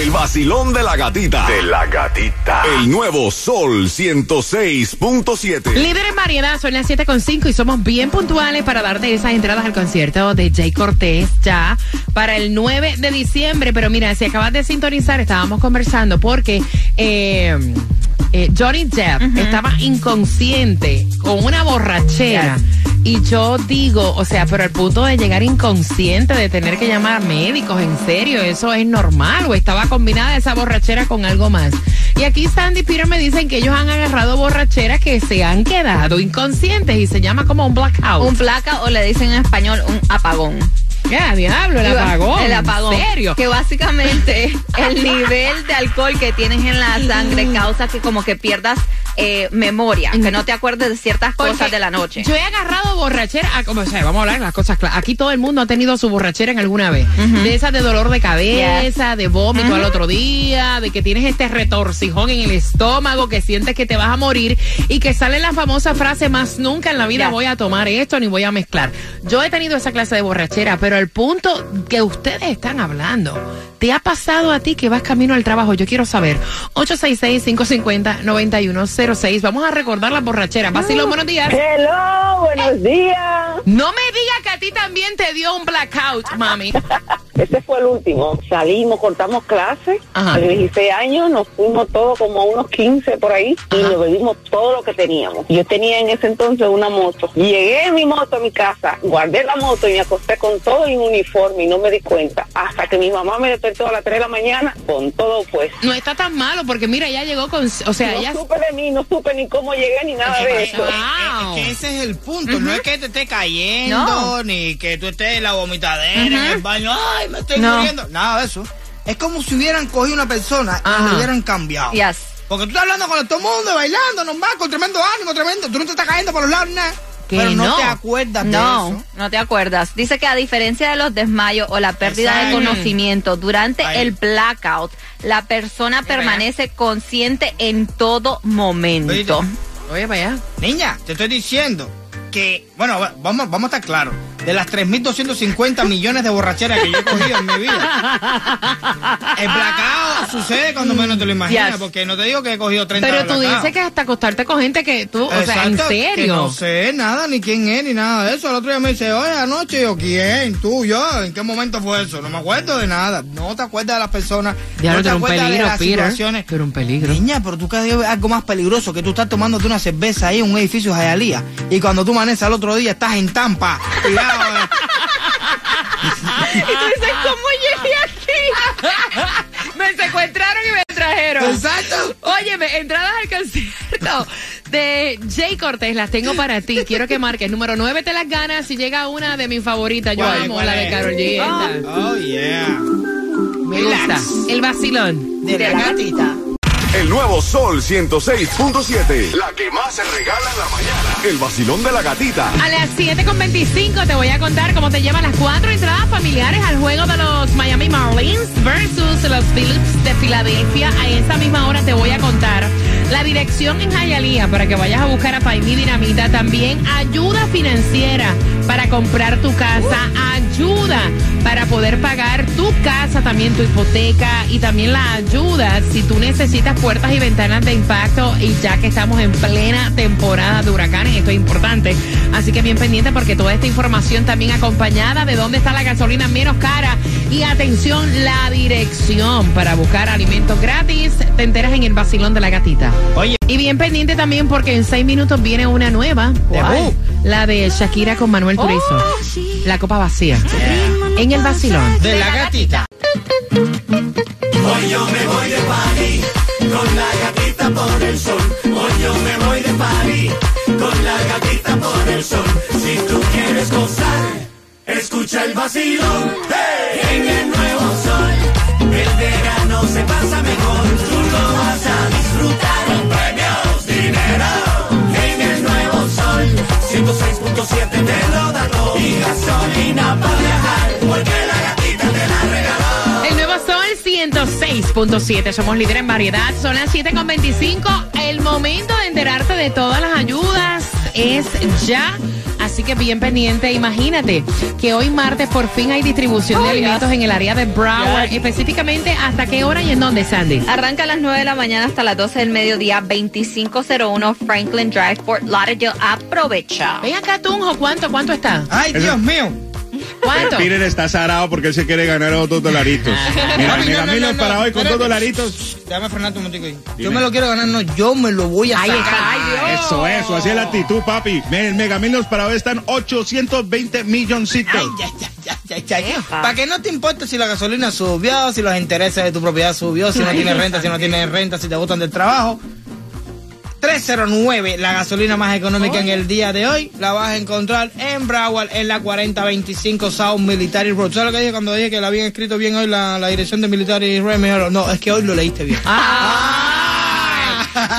El vacilón de la gatita. De la gatita. El nuevo Sol 106.7. Líder en variedad, son las 7.5 y somos bien puntuales para darte esas entradas al concierto de Jay Cortés ya para el 9 de diciembre. Pero mira, si acabas de sintonizar, estábamos conversando porque eh, eh, Johnny Depp estaba inconsciente con una borrachera. Y yo digo, o sea, pero al punto de llegar inconsciente, de tener que llamar a médicos, en serio, eso es normal o estaba combinada esa borrachera con algo más. Y aquí Sandy y Peter me dicen que ellos han agarrado borracheras que se han quedado inconscientes y se llama como un blackout. Un placa o le dicen en español un apagón. Ya, diablo, el apagón. El apagón. ¿En serio? Que básicamente el nivel de alcohol que tienes en la sangre causa que como que pierdas eh, memoria, que no te acuerdes de ciertas Porque cosas de la noche. Yo he agarrado borrachera, como, sea, vamos a hablar de las cosas claras. Aquí todo el mundo ha tenido su borrachera en alguna vez. De esas de dolor de cabeza, de vómito al otro día, de que tienes este retorcijón en el estómago, que sientes que te vas a morir y que sale la famosa frase, más nunca en la vida voy a tomar esto ni voy a mezclar. Yo he tenido esa clase de borrachera, pero el punto que ustedes están hablando, ¿te ha pasado a ti que vas camino al trabajo? Yo quiero saber. 866-550-9106. Vamos a recordar las borracheras. Vacilo, buenos días. Hello, buenos días. No me diga que a ti también te dio un blackout, mami. Este fue el último. Salimos, cortamos clases. Ajá. A los 16 años nos fuimos todos como unos 15 por ahí y nos bebimos todo lo que teníamos. Yo tenía en ese entonces una moto. Llegué en mi moto a mi casa, guardé la moto y me acosté con todo en uniforme y no me di cuenta. Hasta que mi mamá me despertó a las 3 de la mañana con todo pues. No está tan malo porque mira, ella llegó con, o sea, No ella supe de mí, no supe ni cómo llegué ni nada de eso. Wow. Es que ese es el punto, no es que te esté cayendo, No. ni que tú estés en la vomitadera, en el baño, ay, me estoy No. muriendo. Nada de eso. Es como si hubieran cogido una persona y le hubieran cambiado. Yes. Porque tú estás hablando con todo el mundo, bailando, normal, con tremendo ánimo, tremendo. Tú no te estás cayendo por los lados, nada. Que Pero no, no. te acuerdas de No, eso. no te acuerdas. Dice que a diferencia de los desmayos o la pérdida de conocimiento durante Ahí. el blackout, la persona permanece consciente en todo momento. Oye, vaya. Niña, te estoy diciendo que, bueno, va- vamos, vamos a estar claros. De las 3.250 millones de borracheras que yo he cogido en mi vida, el blackout sucede cuando menos te lo imaginas, Yes. porque no te digo que he cogido 30 Pero tú dices que hasta acostarte con gente que tú, o sea, en que serio. no sé nada, ni quién es, ni nada de eso. El otro día me dice, oye, anoche, yo, ¿quién? ¿Tú, yo? ¿En qué momento fue eso? No me acuerdo de nada. No te acuerdas de las personas, Ya no te acuerdas de las Peter. situaciones. Pero un peligro. Niña, pero tú ves algo más peligroso que tú estás tomándote una cerveza ahí en un edificio de Hialeah y cuando tú amaneces al otro día estás en Tampa. Cuidado. Y tú dices, ¿cómo llegué aquí? me secuestraron y me trajeron. Exacto. Óyeme, entradas al concierto de Jay Cortés las tengo para ti. Quiero que marques. Número 9 te las ganas si llega una de mis favoritas. Yo ¿Cuál, amo la de? Carol G. Oh, yeah. Me gusta. relax. El vacilón. De la gatita. El nuevo Sol 106.7. La que más se regala en la mañana. El vacilón de la gatita. A las 7.25 te voy a contar cómo te llevan las cuatro entradas familiares al juego de los Miami Marlins versus los Phillips de Filadelfia. A esa misma hora te voy a contar la dirección en Hialeah para que vayas a buscar a Paimí Dinamita. También ayuda financiera para comprar tu casa, ayuda para poder pagar tu casa, también tu hipoteca y también la ayuda si tú necesitas puertas y ventanas de impacto y ya que estamos en plena temporada de huracanes, esto es importante. Así que bien pendiente porque toda esta información también acompañada de dónde está la gasolina menos cara y atención, la dirección para buscar alimentos gratis, te enteras en el vacilón de la gatita. Oye. Y bien pendiente también porque en seis minutos viene una nueva. ¿Cuál? La de Shakira con Manuel Turizo. Oh, La copa vacía. En el vacilón. De la gatita. Hoy yo me voy de party con la gatita por el sol. Hoy yo me voy de party con la gatita por el sol. Si tú quieres gozar, escucha el vacilón. ¡Hey! En el nuevo sol, el verano se pasa mejor. Tú lo vas a disfrutar 106.7 te lo da todo. Y gasolina para viajar, porque la gatita te la regaló. El nuevo Sol 106.7. Somos líderes en variedad. Son las 7.25. El momento de enterarte de todas las ayudas es ya. Así que bien pendiente. Imagínate que hoy martes por fin hay distribución de alimentos en el área de Broward. Específicamente, ¿hasta qué hora y en dónde, Sandy? Arranca a las 9 de la mañana hasta las 12 del mediodía, 2501 Franklin Drive, Fort Lauderdale. Aprovecha. Ven acá, Tunjo. ¿Cuánto? ¿Cuánto está? Ay, Dios mío. ¿Cuánto? Peter está zarado porque él se quiere ganar otros dolaritos. Mira, Papi, Mega Millions para hoy con espérate. dos dolaritos. Déjame frenarte un momentico ahí. Yo me lo quiero ganar, no, yo me lo voy a Ahí sacar. está. Ay, Dios. Eso, eso, así es la actitud, papi. Me- El Mega Millions para hoy están 820 milloncitos. Ay, ya, ya, ya, ya, ya. Para que no te importe si la gasolina subió, si los intereses de tu propiedad subió, si no tienes renta, si no tienes renta, si te botan del trabajo. 309, la gasolina más económica en el día de hoy, la vas a encontrar en Broward, en la 4025 South Military Road. ¿Sabes lo que dije cuando dije que la habían escrito bien hoy la, la dirección de Military Road? No, es que hoy lo leíste bien. Ah.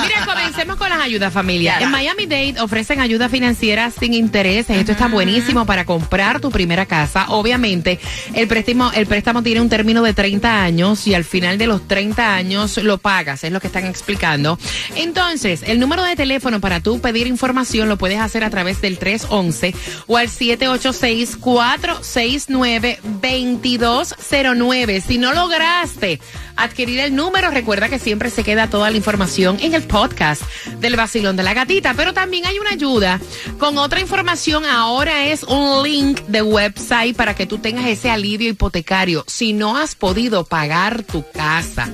Mira, comencemos con las ayudas, familia. En Miami Dade ofrecen ayuda financiera sin intereses. Esto está buenísimo para comprar tu primera casa. Obviamente, el préstamo, el préstamo tiene un término de 30 años y al final de los 30 años lo pagas, es lo que están explicando. Entonces, el número de teléfono para tú pedir información lo puedes hacer a través del 311 o al 786-469-2209. Si no lograste adquirir el número, recuerda que siempre se queda toda la información en el podcast del vacilón de la gatita. Pero también hay una ayuda con otra información. Ahora es un link de website para que tú tengas ese alivio hipotecario. Si no has podido pagar tu casa,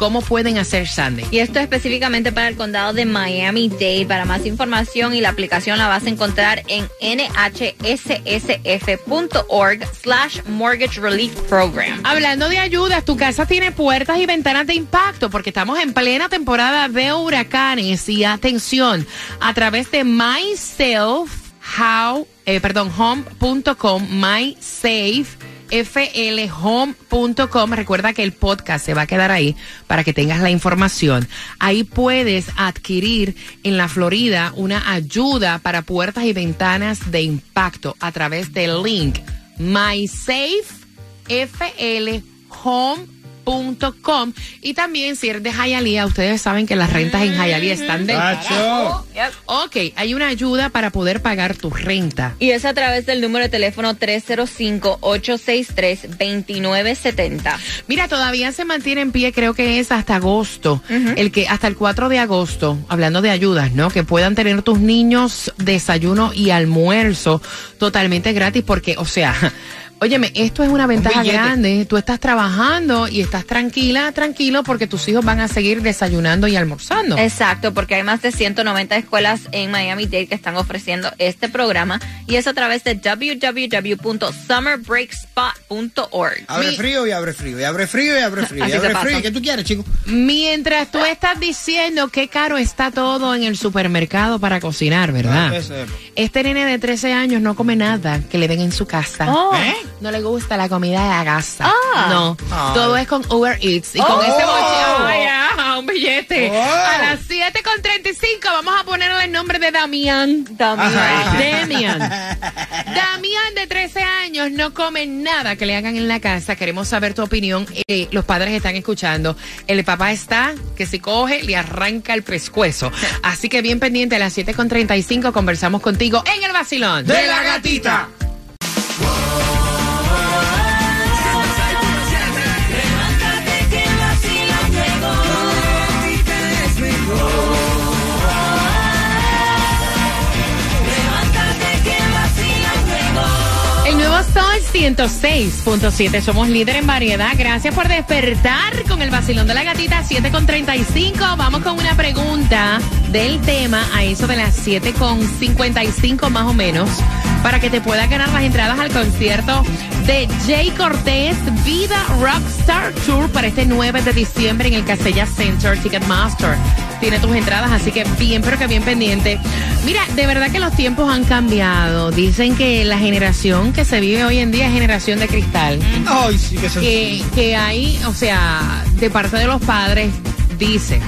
¿cómo pueden hacer, Sandy? Y esto específicamente para el condado de Miami-Dade. Para más información y la aplicación la vas a encontrar en nhssf.org slash mortgage relief program. Hablando de ayudas, tu casa tiene puertas y ventanas de impacto porque estamos en plena temporada de huracanes y atención, a través de myself, how, eh, perdón, home.com, mysafe flhome.com. Recuerda que el podcast se va a quedar ahí para que tengas la información. Ahí puedes adquirir en la Florida una ayuda para puertas y ventanas de impacto a través del link mysafe.flhome.com y también si eres de Hialeah, ustedes saben que las rentas en Hialeah están de Tacho. Ok, hay una ayuda para poder pagar tu renta. Y es a través del número de teléfono 305-863-2970. Mira, todavía se mantiene en pie, creo que es hasta agosto, el que hasta el 4 de agosto, hablando de ayudas, ¿no? Que puedan tener tus niños desayuno y almuerzo totalmente gratis, porque, o sea, óyeme, esto es una ventaja grande. Tú estás trabajando y estás tranquila, tranquilo, porque tus hijos van a seguir desayunando y almorzando. Exacto, porque hay más de 190 escuelas en Miami-Dade que están ofreciendo este programa y es a través de www.summerbreakspot.org. Abre Mi- frío y abre frío, y abre frío y abre frío, y abre pasa. frío. ¿Qué tú quieres, chico? Mientras tú estás diciendo qué caro está todo en el supermercado para cocinar, ¿verdad? Este nene de 13 años no come nada que le den en su casa. Oh. ¿Eh? No le gusta la comida de la casa. Ah. No. Ay. Todo es con Uber Eats. Y con Oh. ese boche, ay, ah, un billete. Oh. A las 7.35 vamos a ponerle el nombre de Damián. También. Damian. Damián de 13 años no come nada que le hagan en la casa. Queremos saber tu opinión. Eh, los padres están escuchando. El papá está que si coge le arranca el pescuezo. Así que bien pendiente a las 7.35 conversamos contigo en el vacilón. De la gatita. 106.7. Somos líder en variedad. Gracias por despertar con el vacilón de la gatita 7.35. Vamos con una pregunta del tema a eso de las 7.55 más o menos para que te puedas ganar las entradas al concierto de Jay Cortés Vida Rockstar Tour para este 9 de diciembre en el Casella Center Ticketmaster. Tiene tus entradas, así que bien, pero que bien pendiente. Mira, de verdad que los tiempos han cambiado. Dicen que la generación que se vive hoy en día es generación de cristal. Ay, sí que se Que, que hay, o sea, de parte de los padres, dice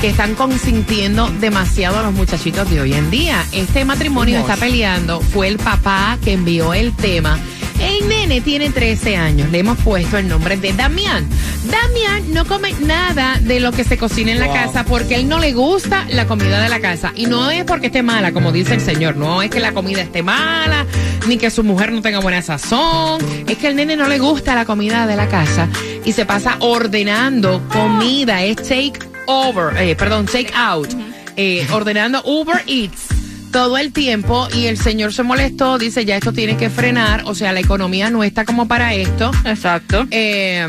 que están consintiendo demasiado a los muchachitos de hoy en día. Este matrimonio está peleando, fue el papá que envió el tema. El nene tiene 13 años, le hemos puesto el nombre de Damián. Damián no come nada de lo que se cocina en la Wow. casa porque él no le gusta la comida de la casa. Y no es porque esté mala, como dice el señor, no es que la comida esté mala, ni que su mujer no tenga buena sazón, es que el nene no le gusta la comida de la casa y se pasa ordenando comida, es take over, eh, perdón, take out, eh, ordenando Uber Eats todo el tiempo y el señor se molestó, dice ya esto tiene que frenar, o sea, la economía no está como para esto. Exacto. Eh,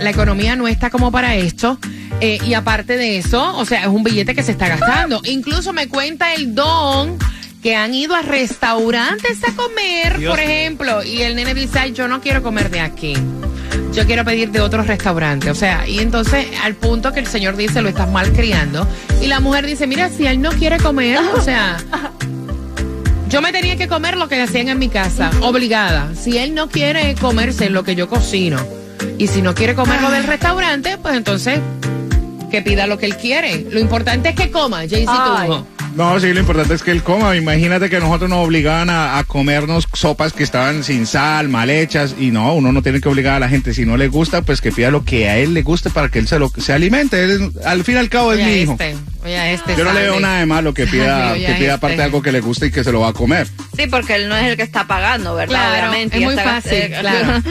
la economía no está como para esto. Eh, y aparte de eso, o sea, es un billete que se está gastando. Incluso me cuenta el don que han ido a restaurantes a comer, Dios por ejemplo, y el nene dice, "Ay, yo no quiero comer de aquí. Yo quiero pedir de otros restaurantes. O sea, y entonces al punto que el señor dice, lo estás mal criando. Y la mujer dice, mira, si él no quiere comer, o sea, yo me tenía que comer lo que hacían en mi casa, obligada. Si él no quiere comerse lo que yo cocino, y si no quiere comer lo del restaurante, pues entonces que pida lo que él quiere. Lo importante es que coma, Jaycee Ay. Tunjo. No, sí, lo importante es que él coma. Imagínate que nosotros nos obligaban a, a comernos sopas que estaban sin sal, mal hechas. Y no, uno no tiene que obligar a la gente. Si no le gusta, pues que pida lo que a él le guste para que él se, lo, se alimente. Él es- al fin y al cabo es mi hijo. este, oye, este. Yo no le veo nada de malo que pida, oye, que pida este. aparte de algo que le guste y que se lo va a comer. Sí, porque él no es el que está pagando, ¿verdad? Claro, Obviamente. es muy esta- fácil, eh, claro.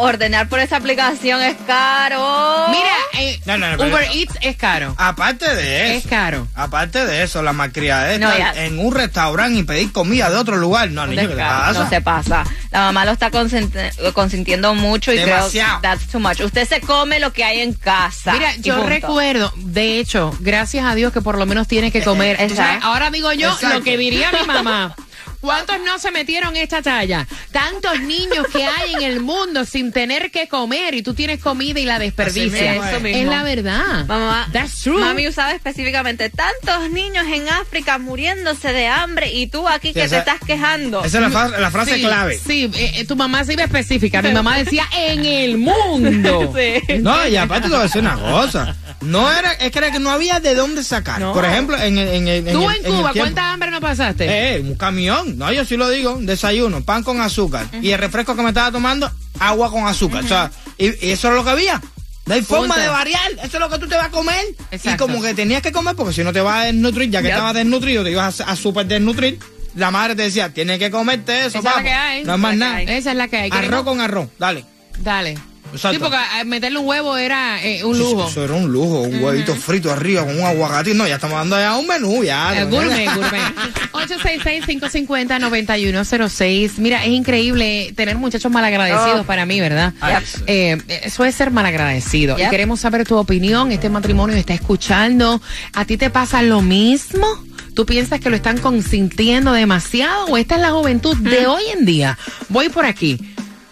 Ordenar por esa aplicación es caro. Mira, eh, No, no, no, pero- Uber Eats es caro. Aparte de Es eso. caro. Aparte de eso, la malcriada de No, estar ya. en un restaurante y pedir comida de otro lugar. No, niño, ¿qué te descaro, pasa? no se pasa. La mamá lo está consintiendo mucho y Demasiado. creo que that's too much. Usted se come lo que hay en casa. Mira, yo punto. recuerdo, de hecho, gracias a Dios que por lo menos tiene que comer. Exacto. Tú sabes, Ahora digo yo Exacto. lo que diría mi mamá. ¿Cuántos no se metieron esta talla? Tantos niños que hay en el mundo sin tener que comer y tú tienes comida y la desperdicias. mismo es. Eso mismo. Es la verdad. Mamá, That's true. mami usaba específicamente tantos niños en África muriéndose de hambre y tú aquí que esa- te estás quejando. Esa es la, fra- la frase Sí, clave. Sí, eh, eh, tu mamá se iba específica. Mi mamá decía en el mundo. Sí. No, y aparte te voy a decir una cosa. No era, es que era que no había de dónde sacar. No. Por ejemplo, en, el- en, el- en Tú el- en en el Cuba, ¿cuánta hambre no pasaste? Eh, un camión. No, yo sí lo digo. Desayuno, pan con azúcar. Y el refresco que me estaba tomando, agua con azúcar. O sea, y, y eso es lo que había. No hay forma de variar. Eso es lo que tú te vas a comer. Exacto. Y como que tenías que comer porque si no te vas a desnutrir, ya que Yep. estabas desnutrido, te ibas a, a super desnutrir. La madre te decía, tienes que comerte eso, Esa es la que hay. No es más nada. Esa es la que hay. Arroz con arroz. Dale. Dale. Exacto. Sí, porque eh, meterle un huevo era eh, un lujo. Eso era un lujo, un huevito frito arriba con un aguacatito. No, ya estamos dando ya un menú, ya. Eh, gourmet, gourmet. 866-550-9106. Mira, es increíble tener muchachos malagradecidos Oh. para mí, ¿verdad? Ay, Eh, eso es ser malagradecido. Y queremos saber tu opinión. Este matrimonio está escuchando. ¿A ti te pasa lo mismo? ¿Tú piensas que lo están consintiendo demasiado o esta es la juventud de hoy en día? Voy por aquí.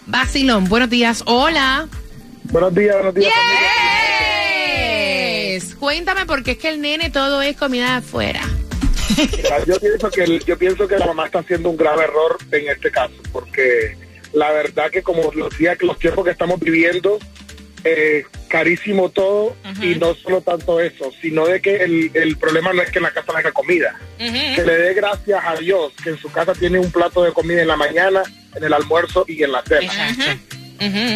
Basilón, buenos días. Hola. Buenos días, buenos días. Yes. Cuéntame porque es que el nene todo es comida de afuera. Yo pienso que yo pienso que la mamá está haciendo un grave error en este caso, porque la verdad que como los días, los tiempos que estamos viviendo, eh, carísimo todo y no solo tanto eso, sino de que el, el problema no es que en la casa no haya comida, que le dé gracias a Dios que en su casa tiene un plato de comida en la mañana, en el almuerzo y en la cena.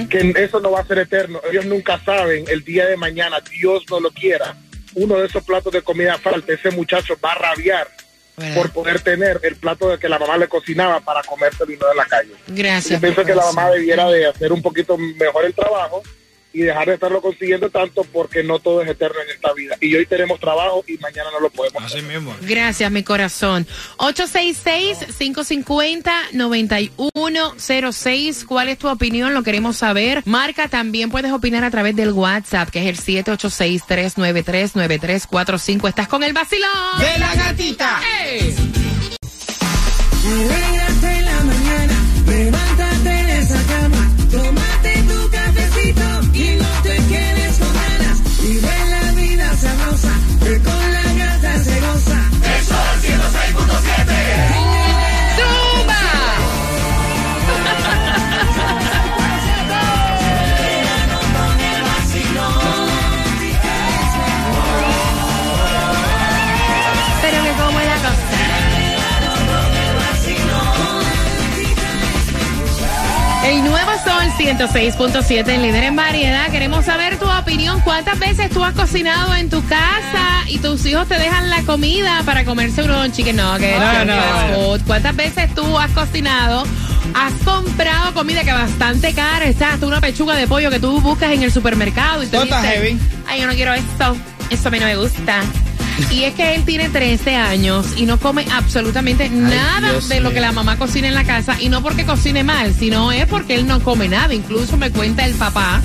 Que eso no va a ser eterno. Ellos nunca saben el día de mañana, Dios no lo quiera. Uno de esos platos de comida falta, ese muchacho va a rabiar ¿Verdad? por poder tener el plato de que la mamá le cocinaba para comérselo y no de la calle. Gracias. Yo pienso que la mamá debiera de hacer un poquito mejor el trabajo y dejar de estarlo consiguiendo tanto porque no todo es eterno en esta vida. Y hoy tenemos trabajo y mañana no lo podemos. Así mismo. Gracias, mi corazón. 866-550-9106. ¿Cuál es tu opinión? Lo queremos saber. Marca, también puedes opinar a través del WhatsApp, que es el 786-393-9345. Estás con el vacilón. De la gatita. ¡Ey! El nuevo Sol 106.7, el líder en variedad. Queremos saber tu opinión. ¿Cuántas veces tú has cocinado en tu casa y tus hijos te dejan la comida para comerse unos chicken nuggets? No, un no, no. ¿Cuántas veces tú has cocinado? Has comprado comida que bastante cara, está hasta una pechuga de pollo que tú buscas en el supermercado y te dices, heavy. ay, yo no quiero esto, eso a mí no me gusta. Y es que él tiene 13 años y no come absolutamente nada Dios de lo que la mamá cocina en la casa. Y no porque cocine mal, sino es porque él no come nada. Incluso me cuenta el papá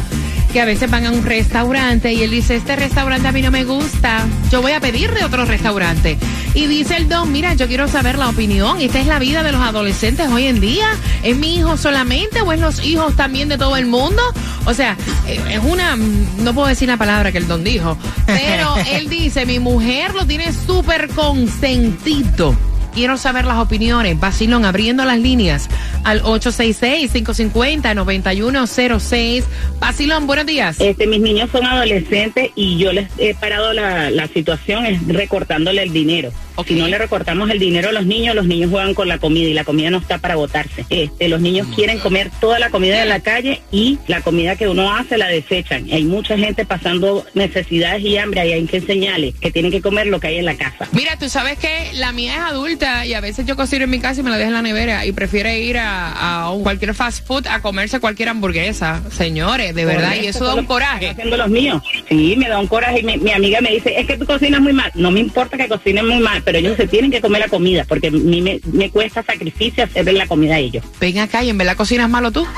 que a veces van a un restaurante y él dice, este restaurante a mí no me gusta, yo voy a pedir de otro restaurante. Y dice el don, mira, yo quiero saber la opinión, esta es la vida de los adolescentes hoy en día, ¿es mi hijo solamente o es los hijos también de todo el mundo? O sea, eh, es una, no puedo decir la palabra que el don dijo, pero él dice, mi mujer lo tiene súper consentido. Quiero saber las opiniones. Basilón abriendo las líneas al 866-550-9106. Basilón, buenos días. Este, mis niños son adolescentes y yo les he parado la, la situación es recortándole el dinero. Ok. Si no le recortamos el dinero a los niños, los niños juegan con la comida y la comida no está para botarse. Este, los niños quieren comer toda la comida de la calle y la comida que uno hace la desechan. Hay mucha gente pasando necesidades y hambre y hay que enseñarles que tienen que comer lo que hay en la casa. Mira, tú sabes que la mía es adulta y a veces yo cocino en mi casa y me la dejo en la nevera y prefiere ir a, a un- cualquier fast food a comerse cualquier hamburguesa. Señores, de verdad, y eso da un coraje. haciendo los míos. Sí, me da un coraje. Y mi, mi amiga me dice, es que tú cocinas muy mal. No me importa que cocinen muy mal, pero ellos se tienen que comer la comida porque a mí me, me cuesta sacrificio hacerle la comida a ellos. Ven acá y en verdad cocinas malo tú.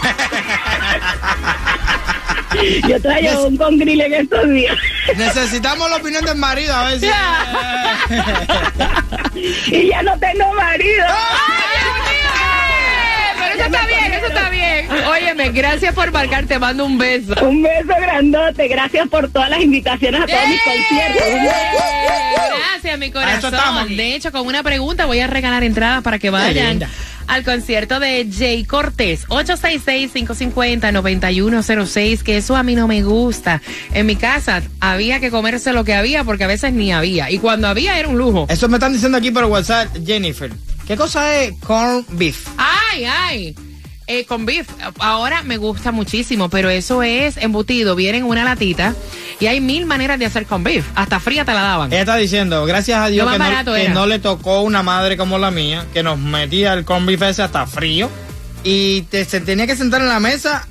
Yo traigo un con grill en estos días. Necesitamos la opinión del marido a ver si. y ya no tengo marido. Óyeme, gracias por marcar, te mando un beso. Un beso grandote. Gracias por todas las invitaciones a todos mis conciertos. Gracias, mi corazón. De hecho, con una pregunta voy a regalar entradas para que vayan al concierto de Jay Cortés. 866-550-9106, que eso a mí no me gusta. En mi casa había que comerse lo que había porque a veces ni había. Y cuando había era un lujo. Eso me están diciendo aquí por WhatsApp, Jennifer. ¿Qué cosa es corn beef? Ay, ay. Eh, con beef, ahora me gusta muchísimo, pero eso es embutido, viene en una latita y hay mil maneras de hacer con beef. Hasta fría te la daban. Ella está diciendo, gracias a Dios que no, que le tocó una madre como la mía, que nos metía el corn beef ese hasta frío y te, se tenía que sentar en la mesa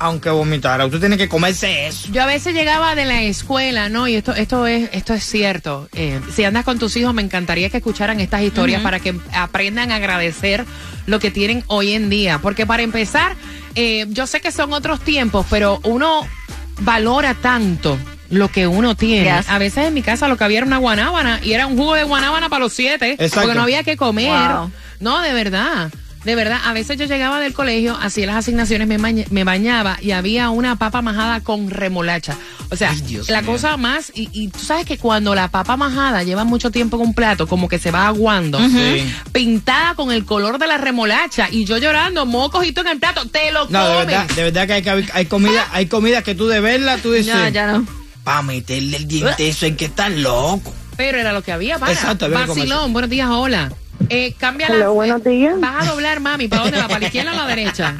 aunque vomitara. Usted tiene que comerse eso. Yo a veces llegaba de la escuela, ¿no? Y esto, esto es, esto es cierto. Eh, si andas con tus hijos, me encantaría que escucharan estas historias para que aprendan a agradecer lo que tienen hoy en día. Porque para empezar, eh, yo sé que son otros tiempos, pero uno valora tanto lo que uno tiene. Yes. A veces en mi casa lo que había era una guanábana y era un jugo de guanábana para los siete. Exacto. Porque no había que comer. Wow. No, de verdad. De verdad, a veces yo llegaba del colegio, hacía las asignaciones, me, baña- me bañaba y había una papa majada con remolacha. O sea, Ay, Dios la mío. cosa más, y, y tú sabes que cuando la papa majada lleva mucho tiempo en un plato, como que se va aguando, Sí. pintada con el color de la remolacha, y yo llorando, mocos y todo en el plato, te lo No, de comes. verdad, de verdad que hay, hay comida, hay comida que tú de verla, tú dices, Ya, ya no. para meterle el diente eso en que estás loco. Pero era lo que había para. Exacto, Vacilón, buenos días, hola. Eh, cambia la. Hola, buenos días. Vas a doblar, mami. ¿Para dónde va? ¿Para la izquierda o la derecha?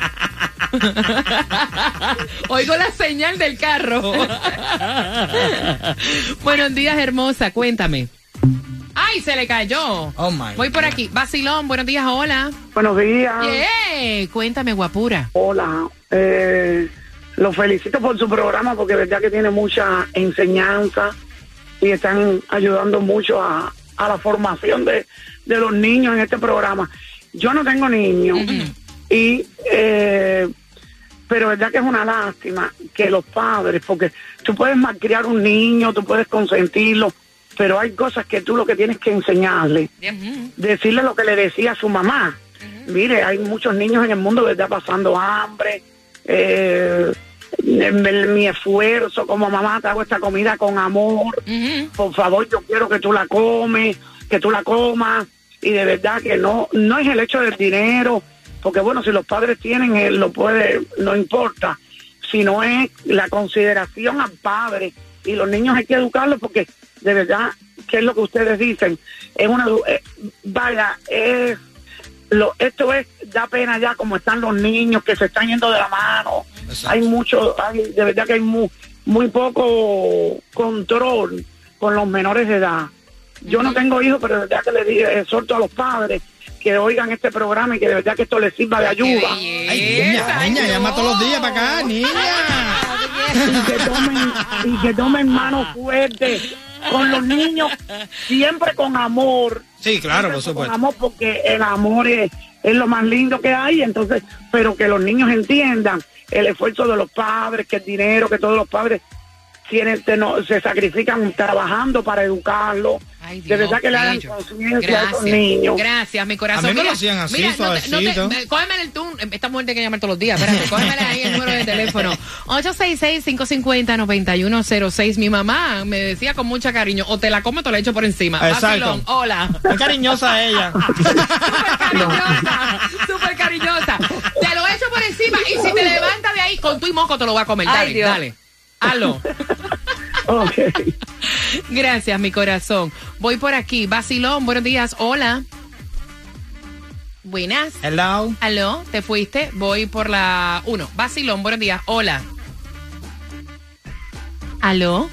Oigo la señal del carro. buenos días, hermosa. Cuéntame. ¡Ay, se le cayó! Oh, my Voy por God. aquí. Vacilón, buenos días, hola. Buenos días. Yeah. Cuéntame, guapura. Hola. Eh, Los felicito por su programa porque verdad que tiene mucha enseñanza y están ayudando mucho a, a la formación de, de los niños en este programa. Yo no tengo niños y eh, pero verdad que es una lástima que los padres, porque tú puedes malcriar un niño, tú puedes consentirlo, pero hay cosas que tú lo que tienes que enseñarle, decirle lo que le decía a su mamá. Mire, hay muchos niños en el mundo, ¿verdad? Pasando hambre, eh, mi esfuerzo como mamá, te hago esta comida con amor, por favor, yo quiero que tú la comes, que tú la comas, y de verdad que no, no es el hecho del dinero, porque bueno, si los padres tienen, él lo puede, no importa, sino es la consideración al padre, y los niños hay que educarlos porque de verdad, ¿qué es lo que ustedes dicen? Es una, eh, vaya, es lo, esto es, da pena ya como están los niños que se están yendo de la mano. Hay mucho, hay, de verdad que hay muy, muy poco control con los menores de edad. Yo no tengo hijos, pero de verdad que le digo, exhorto a los padres que oigan este programa y que de verdad que esto les sirva de ayuda. Ay, niña, niña, llama todos los días para acá, niña. y que tomen, y que tomen mano fuerte con los niños, siempre con amor. Sí, claro, por supuesto. Con amor, porque el amor es, es lo más lindo que hay, entonces, pero que los niños entiendan el esfuerzo de los padres, que el dinero, que todos los padres tienen, se, no- se sacrifican trabajando para educarlos. de Dios verdad que le hagan conciencia a esos Gracias. niños. Gracias, mi corazón. A mí me lo Mira, hacían así, mira, no te- no te- cógeme el tú. Esta mujer tiene que llamar todos los días. Espérate, cógemele ahí el número de teléfono. 866-550-9106. Mi mamá me decía con mucho cariño, o te la como o te la echo por encima. Exacto. Vacilón, hola. Muy cariñosa ella. cariñosa, súper cariñosa. Te lo echo por encima y si te levantas de ahí, con tu y moco te lo voy a comer. Ay, Dale, Dios. dale. Hazlo. Gracias, mi corazón. Voy por aquí. Basilón, buenos días. Hola. Buenas. Hello. Aló, ¿te fuiste? Voy por la 1. Basilón, buenos días. Hola. ¿Aló?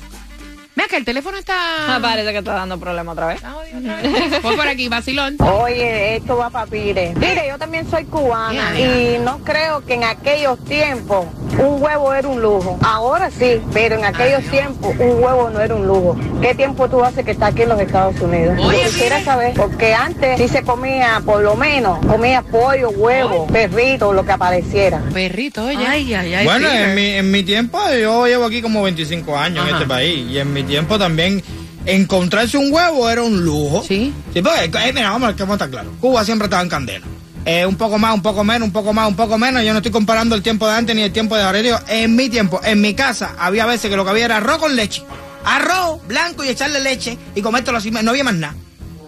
Mira que el teléfono está... Me parece que está dando problema otra vez. Voy por aquí, Basilón. Oye, esto va para Pire. Mire, yo también soy cubana y no creo que en aquellos tiempos un huevo era un lujo. Ahora sí, pero en aquellos tiempos un huevo no era un lujo. ¿Qué tiempo tú haces que está aquí en los Estados Unidos? Oye, Yo quisiera saber, porque antes sí se comía, por lo menos, comía pollo, huevo, perrito, lo que apareciera. Perrito, oye. Ay, ay, ay. Bueno, en mi, en mi tiempo, yo llevo aquí como 25 años en este país. Y en mi tiempo también, encontrarse un huevo era un lujo. Sí. Sí, porque, eh, mira, vamos, que vamos a estar claros. Cuba siempre estaba en candela. Eh, un poco más, un poco menos, un poco más, un poco menos. Yo no estoy comparando el tiempo de antes ni el tiempo de ahora. Yo digo, en mi tiempo, en mi casa, había veces que lo que había era arroz con leche. Arroz blanco y echarle leche y comértelo así. No había más nada.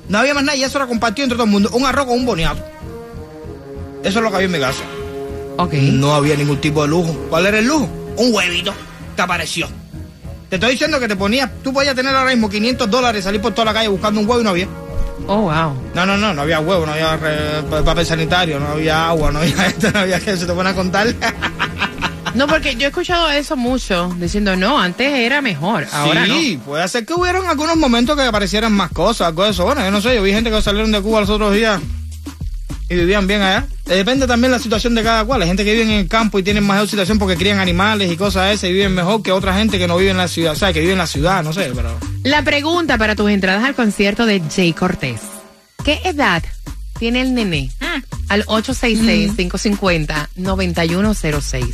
No había más nada y eso era compartido entre todo el mundo. Un arroz con un boniato. Eso es lo que había en mi casa. No había ningún tipo de lujo. ¿Cuál era el lujo? Un huevito que apareció. Te estoy diciendo que te ponías, tú podías tener ahora mismo 500 dólares, salir por toda la calle buscando un huevo y no había. Oh, wow. No, no, no, no había huevo, no había pa- papel sanitario, no había agua, no había esto, no había que se te pone a contar. No, porque yo he escuchado eso mucho, diciendo, no, antes era mejor, ahora sí, puede ser que hubieran algunos momentos que aparecieran más cosas, eso. Bueno, yo no sé, yo vi gente que salieron de Cuba los otros días y vivían bien allá. Eh, Depende también la situación de cada cual. Hay gente que vive en el campo y tienen mejor situación porque crían animales y cosas esas y viven mejor que otra gente que no vive en la ciudad. O sea, que vive en la ciudad, no sé, pero... La pregunta para tus entradas al concierto de Jay Cortés. ¿Qué edad tiene el nené? Al 866-550-9106.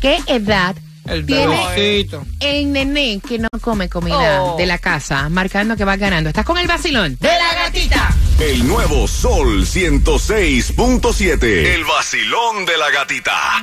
¿Qué edad El tiene el nené que no come comida Oh. de la casa, marcando que va ganando? ¿Estás con el vacilón? De la gatita. El nuevo Sol 106.7. El vacilón de la gatita.